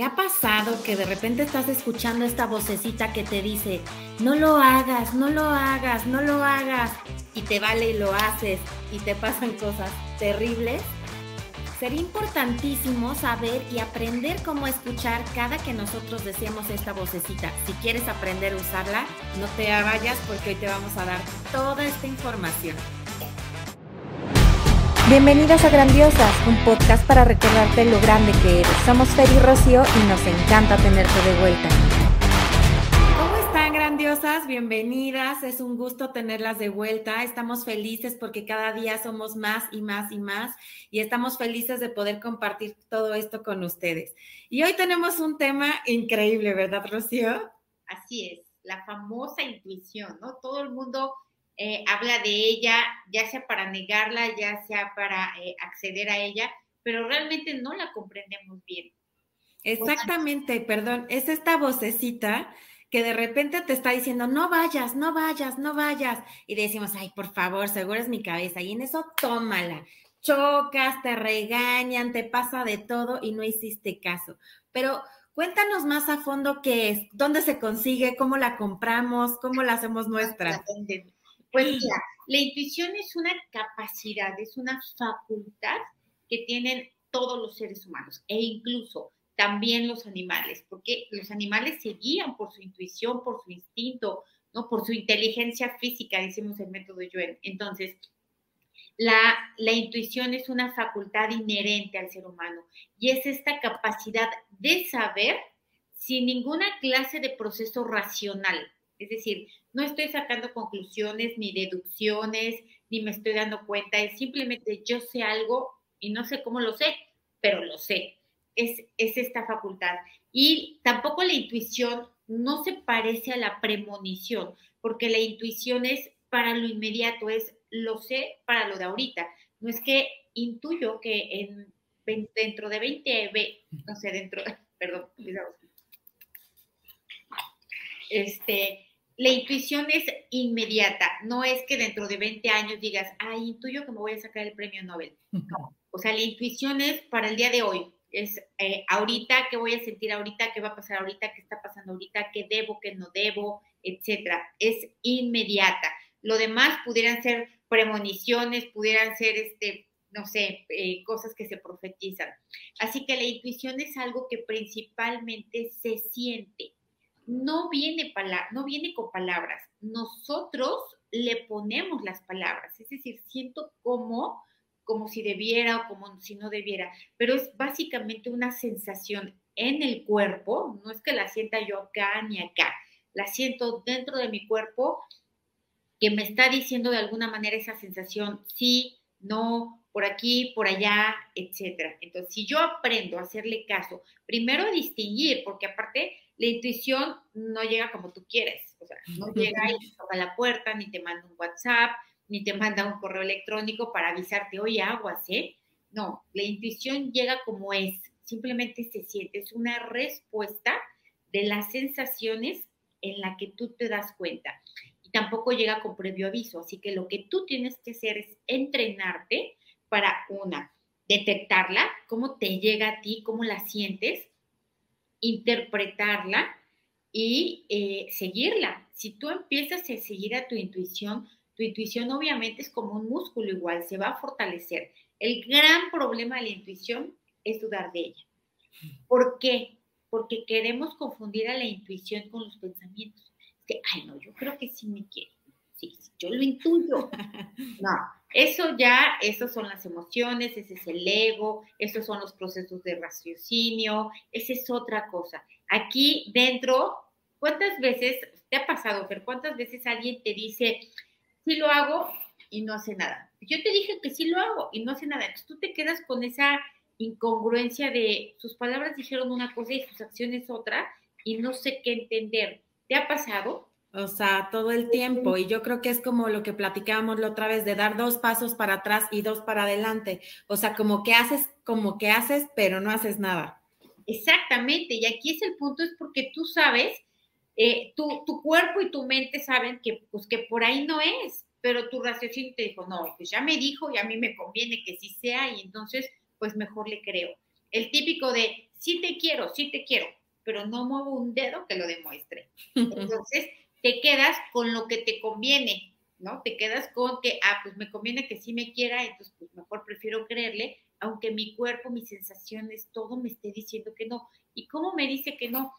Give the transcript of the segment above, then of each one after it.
¿Te ha pasado que de repente estás escuchando esta vocecita que te dice, no lo hagas, no lo hagas, no lo hagas, y te vale y lo haces y te pasan cosas terribles? Sería importantísimo saber y aprender cómo escuchar cada que nosotros decíamos esta vocecita. Si quieres aprender a usarla, no te vayas porque hoy te vamos a dar toda esta información. Bienvenidas a Grandiosas, un podcast para recordarte lo grande que eres. Somos Fer y Rocío y nos encanta tenerte de vuelta. ¿Cómo están grandiosas? Bienvenidas, es un gusto tenerlas de vuelta. Estamos felices porque cada día somos más y más y más y estamos felices de poder compartir todo esto con ustedes. Y hoy tenemos un tema increíble, ¿verdad, Rocío? Así es, la famosa intuición, ¿no? Todo el mundo eh, habla de ella, ya sea para negarla, ya sea para eh, acceder a ella, pero realmente no la comprendemos bien. Exactamente, perdón, es esta vocecita que de repente te está diciendo, no vayas, no vayas, no vayas. Y decimos, ay, por favor, seguro es mi cabeza. Y en eso tómala. Chocas, te regañan, te pasa de todo y no hiciste caso. Pero cuéntanos más a fondo qué es, dónde se consigue, cómo la compramos, cómo la hacemos nuestra. Pues mira, la intuición es una capacidad, es una facultad que tienen todos los seres humanos e incluso también los animales, porque los animales se guían por su intuición, por su instinto, ¿no? Por su inteligencia física, decimos el método Joel. Entonces, la, la, intuición es una facultad inherente al ser humano y es esta capacidad de saber sin ninguna clase de proceso racional. Es decir, no estoy sacando conclusiones ni deducciones, ni me estoy dando cuenta, es simplemente yo sé algo y no sé cómo lo sé, pero lo sé. Es, es esta facultad. Y tampoco la intuición no se parece a la premonición, porque la intuición es para lo inmediato, es lo sé para lo de ahorita. No es que intuyo que en, dentro de 20, no sé, dentro, perdón, este, la intuición es inmediata, no es que dentro de 20 años digas, ay, intuyo que me voy a sacar el premio Nobel. No, o sea, la intuición es para el día de hoy, es eh, ahorita, qué voy a sentir ahorita, qué va a pasar ahorita, qué está pasando ahorita, qué debo, qué no debo, etcétera. Es inmediata. Lo demás pudieran ser premoniciones, pudieran ser, este, no sé, eh, cosas que se profetizan. Así que la intuición es algo que principalmente se siente no viene, no viene con palabras, nosotros le ponemos las palabras, es decir, siento como, como si debiera o como si no debiera, pero es básicamente una sensación en el cuerpo, no es que la sienta yo acá ni acá, la siento dentro de mi cuerpo que me está diciendo de alguna manera esa sensación, sí, no, por aquí, por allá, etcétera. Entonces, si yo aprendo a hacerle caso, primero a distinguir, porque aparte la intuición no llega como tú quieres, o sea, no llega y toca la puerta, ni te manda un WhatsApp, ni te manda un correo electrónico para avisarte, oye, aguas, ¿eh? No, la intuición llega como es, simplemente se siente, es una respuesta de las sensaciones en la que tú te das cuenta. Y tampoco llega con previo aviso, así que lo que tú tienes que hacer es entrenarte para una, detectarla, cómo te llega a ti, cómo la sientes, interpretarla y eh, seguirla. Si tú empiezas a seguir a tu intuición, tu intuición obviamente es como un músculo igual, se va a fortalecer. El gran problema de la intuición es dudar de ella. ¿Por qué? Porque queremos confundir a la intuición con los pensamientos. Que, ay, no, yo creo que sí me quiere. Sí, yo lo intuyo. No, eso ya, esas son las emociones, ese es el ego, esos son los procesos de raciocinio, esa es otra cosa. Aquí dentro, ¿cuántas veces te ha pasado, Fer? ¿Cuántas veces alguien te dice, sí lo hago y no hace nada? Yo te dije que sí lo hago y no hace nada. Entonces tú te quedas con esa incongruencia de sus palabras dijeron una cosa y sus acciones otra y no sé qué entender. ¿Te ha pasado? O sea, todo el tiempo. Y yo creo que es como lo que platicábamos la otra vez, de dar dos pasos para atrás y dos para adelante. O sea, como que haces, como que haces, pero no haces nada. Exactamente. Y aquí es el punto, es porque tú sabes, eh, tu, tu, cuerpo y tu mente saben que, pues, que por ahí no es, pero tu raciocinio te dijo, no, pues ya me dijo y a mí me conviene que sí sea y entonces, pues mejor le creo. El típico de, sí te quiero, sí te quiero, pero no muevo un dedo que lo demuestre. Entonces, te quedas con lo que te conviene, ¿no? Te quedas con que, ah, pues me conviene que sí me quiera, entonces pues mejor prefiero creerle, aunque mi cuerpo, mis sensaciones, todo me esté diciendo que no. ¿Y cómo me dice que no?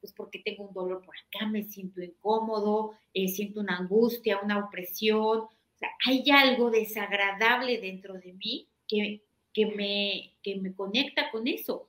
Pues porque tengo un dolor por acá, me siento incómodo, eh, siento una angustia, una opresión. O sea, hay algo desagradable dentro de mí que, que, me, que me conecta con eso.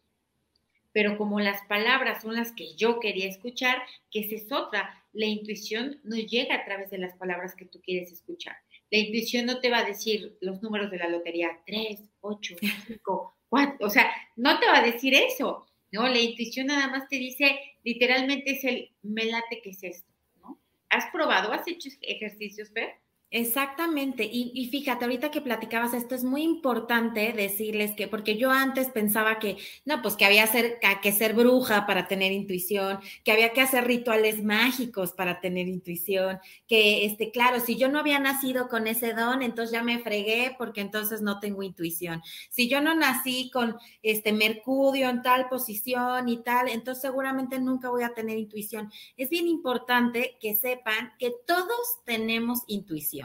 Pero como las palabras son las que yo quería escuchar, que esa es otra, la intuición no llega a través de las palabras que tú quieres escuchar. La intuición no te va a decir los números de la lotería, 3, 8, 5, 4, o sea, no te va a decir eso, ¿no? La intuición nada más te dice, literalmente es el, me late que es esto, ¿no? ¿Has probado, has hecho ejercicios, Fer? Exactamente. Y, fíjate, ahorita que platicabas esto, es muy importante decirles que, porque yo antes pensaba que, no, pues que había ser, que ser bruja para tener intuición, que había que hacer rituales mágicos para tener intuición, que, este, claro, si yo no había nacido con ese don, entonces ya me fregué porque entonces no tengo intuición. Si yo no nací con este Mercurio en tal posición y tal, entonces seguramente nunca voy a tener intuición. Es bien importante que sepan que todos tenemos intuición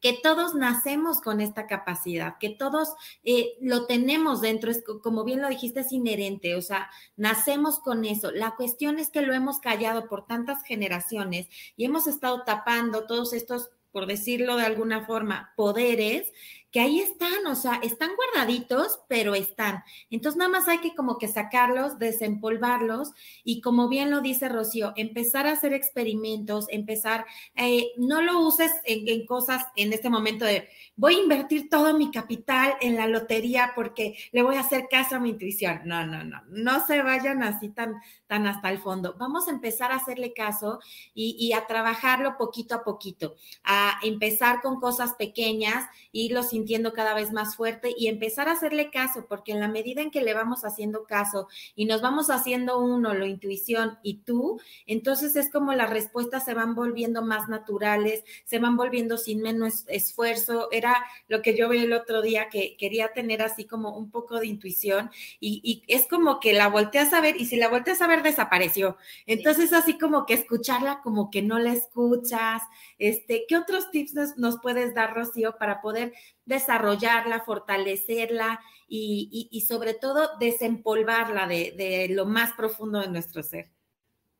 que todos nacemos con esta capacidad, que todos eh, lo tenemos dentro, es, como bien lo dijiste, es inherente, o sea, nacemos con eso. La cuestión es que lo hemos callado por tantas generaciones y hemos estado tapando todos estos por decirlo de alguna forma, poderes que ahí están, o sea, están guardaditos, pero están. Entonces nada más hay que como que sacarlos, desempolvarlos y como bien lo dice Rocío, empezar a hacer experimentos, empezar, eh, no lo uses en, cosas en este momento de voy a invertir todo mi capital en la lotería porque le voy a hacer caso a mi intuición. No, no, no, no se vayan así tan, tan hasta el fondo. Vamos a empezar a hacerle caso y, y a trabajarlo poquito a poquito, a empezar con cosas pequeñas, irlo sintiendo cada vez más fuerte y empezar a hacerle caso, porque en la medida en que le vamos haciendo caso y nos vamos haciendo uno, la intuición y tú, entonces es como las respuestas se van volviendo más naturales, se van volviendo sin menos esfuerzo. Era lo que yo vi el otro día que quería tener así como un poco de intuición y, y es como que la volteas a ver y si la volteas a ver desapareció. Entonces, así como que escucharla, como que no la escuchas. Este, ¿Qué otros tips nos, puedes dar, Rocío, para poder desarrollarla, fortalecerla y, y, sobre todo desempolvarla de, de lo más profundo de nuestro ser?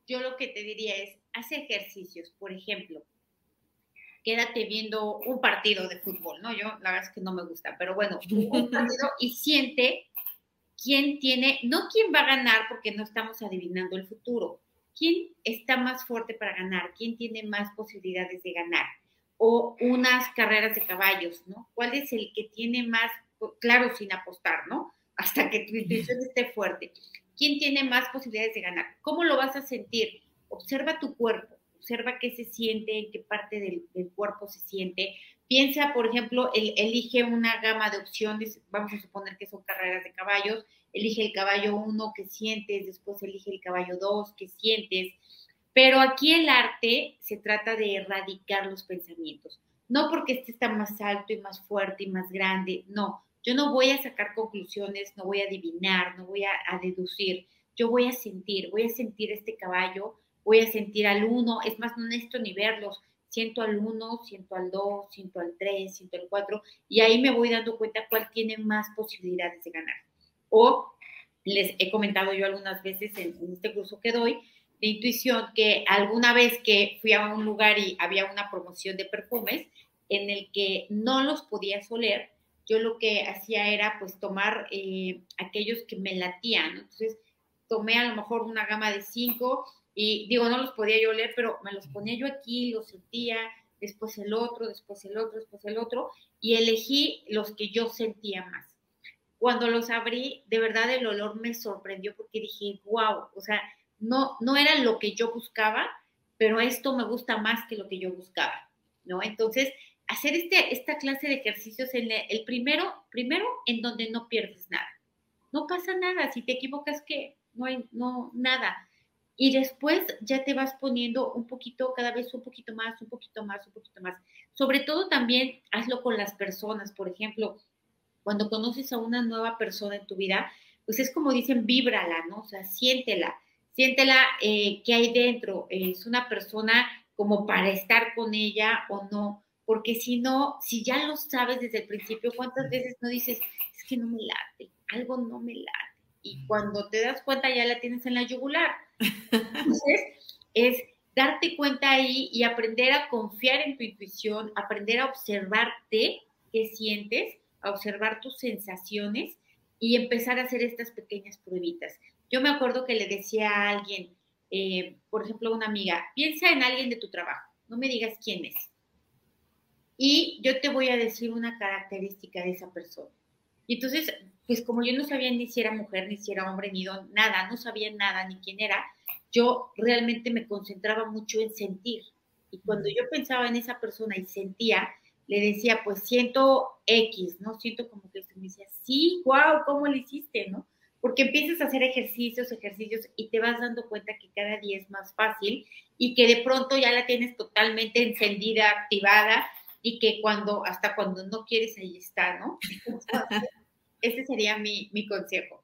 Yo lo que te diría es, haz ejercicios, por ejemplo, quédate viendo un partido de fútbol, ¿no? Yo la verdad es que no me gusta, pero bueno, un partido y siente quién tiene, no quién va a ganar porque no estamos adivinando el futuro, quién está más fuerte para ganar, quién tiene más posibilidades de ganar, o unas carreras de caballos, ¿no? ¿Cuál es el que tiene más, claro, sin apostar, ¿no? Hasta que tu intuición esté fuerte. ¿Quién tiene más posibilidades de ganar? ¿Cómo lo vas a sentir? Observa tu cuerpo, observa qué se siente, en qué parte del, del cuerpo se siente, Piensa, por ejemplo, el, elige una gama de opciones, vamos a suponer que son carreras de caballos, elige el caballo 1 que sientes, después elige el caballo 2 que sientes, pero aquí el arte se trata de erradicar los pensamientos, no porque este está más alto y más fuerte y más grande, no, yo no voy a sacar conclusiones, no voy a adivinar, no voy a, deducir, yo voy a sentir, voy a sentir este caballo, voy a sentir al uno, es más, no necesito ni verlos, siento al 1, siento al 2, siento al 3, siento al 4, y ahí me voy dando cuenta cuál tiene más posibilidades de ganar. O les he comentado yo algunas veces en, este curso que doy de intuición que alguna vez que fui a un lugar y había una promoción de perfumes en el que no los podía oler, yo lo que hacía era pues tomar eh, aquellos que me latían. Entonces tomé a lo mejor una gama de cinco y digo, no los podía yo leer, pero me los ponía yo aquí, los sentía, después el otro, después el otro, después el otro, y elegí los que yo sentía más. Cuando los abrí, de verdad el olor me sorprendió porque dije, wow, o sea, no, no era lo que yo buscaba, pero esto me gusta más que lo que yo buscaba, ¿no? Entonces, hacer este, esta clase de ejercicios, en el primero, primero en donde no pierdes nada. No pasa nada, si te equivocas, que no hay no, nada y después ya te vas poniendo un poquito, cada vez un poquito más, un poquito más, un poquito más. Sobre todo también hazlo con las personas, por ejemplo, cuando conoces a una nueva persona en tu vida, pues es como dicen, víbrala, ¿no? O sea, siéntela, siéntela eh, que hay dentro. Es una persona como para estar con ella o no, porque si no, si ya lo sabes desde el principio, ¿cuántas veces no dices, es que no me late, algo no me late? Y cuando te das cuenta ya la tienes en la yugular. Entonces, es darte cuenta ahí y aprender a confiar en tu intuición, aprender a observarte qué sientes, a observar tus sensaciones y empezar a hacer estas pequeñas pruebitas. Yo me acuerdo que le decía a alguien, eh, por ejemplo, a una amiga, piensa en alguien de tu trabajo, no me digas quién es. Y yo te voy a decir una característica de esa persona. Y entonces, pues como yo no sabía ni si era mujer, ni si era hombre, ni nada, no sabía nada, ni quién era, yo realmente me concentraba mucho en sentir. Y cuando yo pensaba en esa persona y sentía, le decía, pues siento X, ¿no? Siento como que me decía, sí, wow, ¿cómo lo hiciste, no? Porque empiezas a hacer ejercicios, ejercicios y te vas dando cuenta que cada día es más fácil y que de pronto ya la tienes totalmente encendida, activada y que cuando, hasta cuando no quieres, ahí está, ¿no? ese sería mi, mi consejo.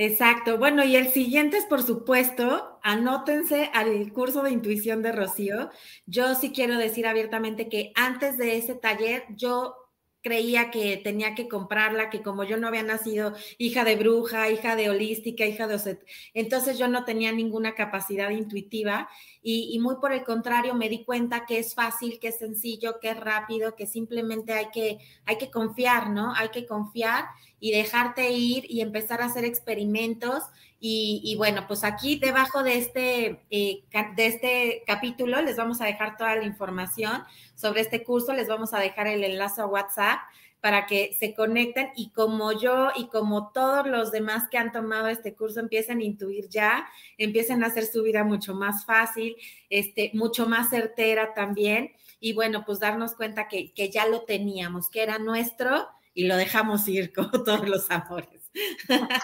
Exacto. Bueno, y el siguiente es, por supuesto, anótense al curso de intuición de Rocío. Yo sí quiero decir abiertamente que antes de ese taller, yo creía que tenía que comprarla, que como yo no había nacido hija de bruja, hija de holística, hija de Oset, entonces yo no tenía ninguna capacidad intuitiva y, y, muy por el contrario me di cuenta que es fácil, que es sencillo, que es rápido, que simplemente hay que, hay que confiar, ¿no? Hay que confiar y dejarte ir y empezar a hacer experimentos. Y, bueno, pues aquí debajo de este, eh, de este capítulo les vamos a dejar toda la información sobre este curso, les vamos a dejar el enlace a WhatsApp para que se conecten y como yo y como todos los demás que han tomado este curso empiecen a intuir ya, empiecen a hacer su vida mucho más fácil, este, mucho más certera también. Y bueno, pues darnos cuenta que, que ya lo teníamos, que era nuestro y lo dejamos ir como todos los amores.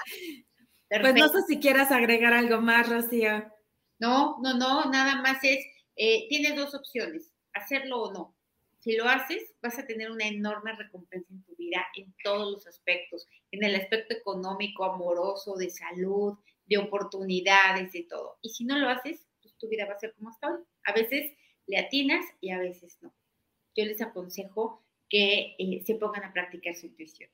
pues no sé si quieras agregar algo más, Rocío. No, no, no, nada más es, eh, tienes dos opciones, hacerlo o no. Si lo haces, vas a tener una enorme recompensa en tu vida en todos los aspectos, en el aspecto económico, amoroso, de salud, de oportunidades, de todo. Y si no lo haces, pues tu vida va a ser como hasta hoy. A veces le atinas y a veces no. Yo les aconsejo que eh, se pongan a practicar su intuición.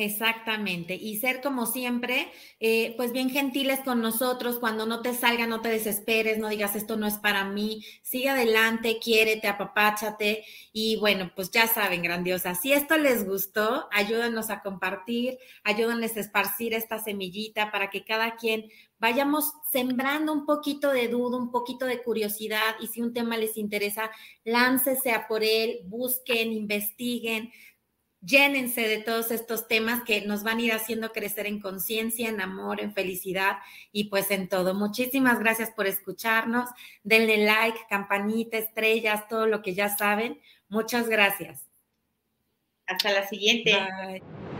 Exactamente, y ser como siempre, eh, pues bien gentiles con nosotros, cuando no te salga, no te desesperes, no digas esto no es para mí, sigue adelante, quiérete, apapáchate y bueno, pues ya saben, grandiosa, si esto les gustó, ayúdanos a compartir, ayúdenles a esparcir esta semillita para que cada quien vayamos sembrando un poquito de duda, un poquito de curiosidad y si un tema les interesa, láncese a por él, busquen, investiguen, llénense de todos estos temas que nos van a ir haciendo crecer en conciencia, en amor, en felicidad y pues en todo. Muchísimas gracias por escucharnos. Denle like, campanita, estrellas, todo lo que ya saben. Muchas gracias. Hasta la siguiente. Bye.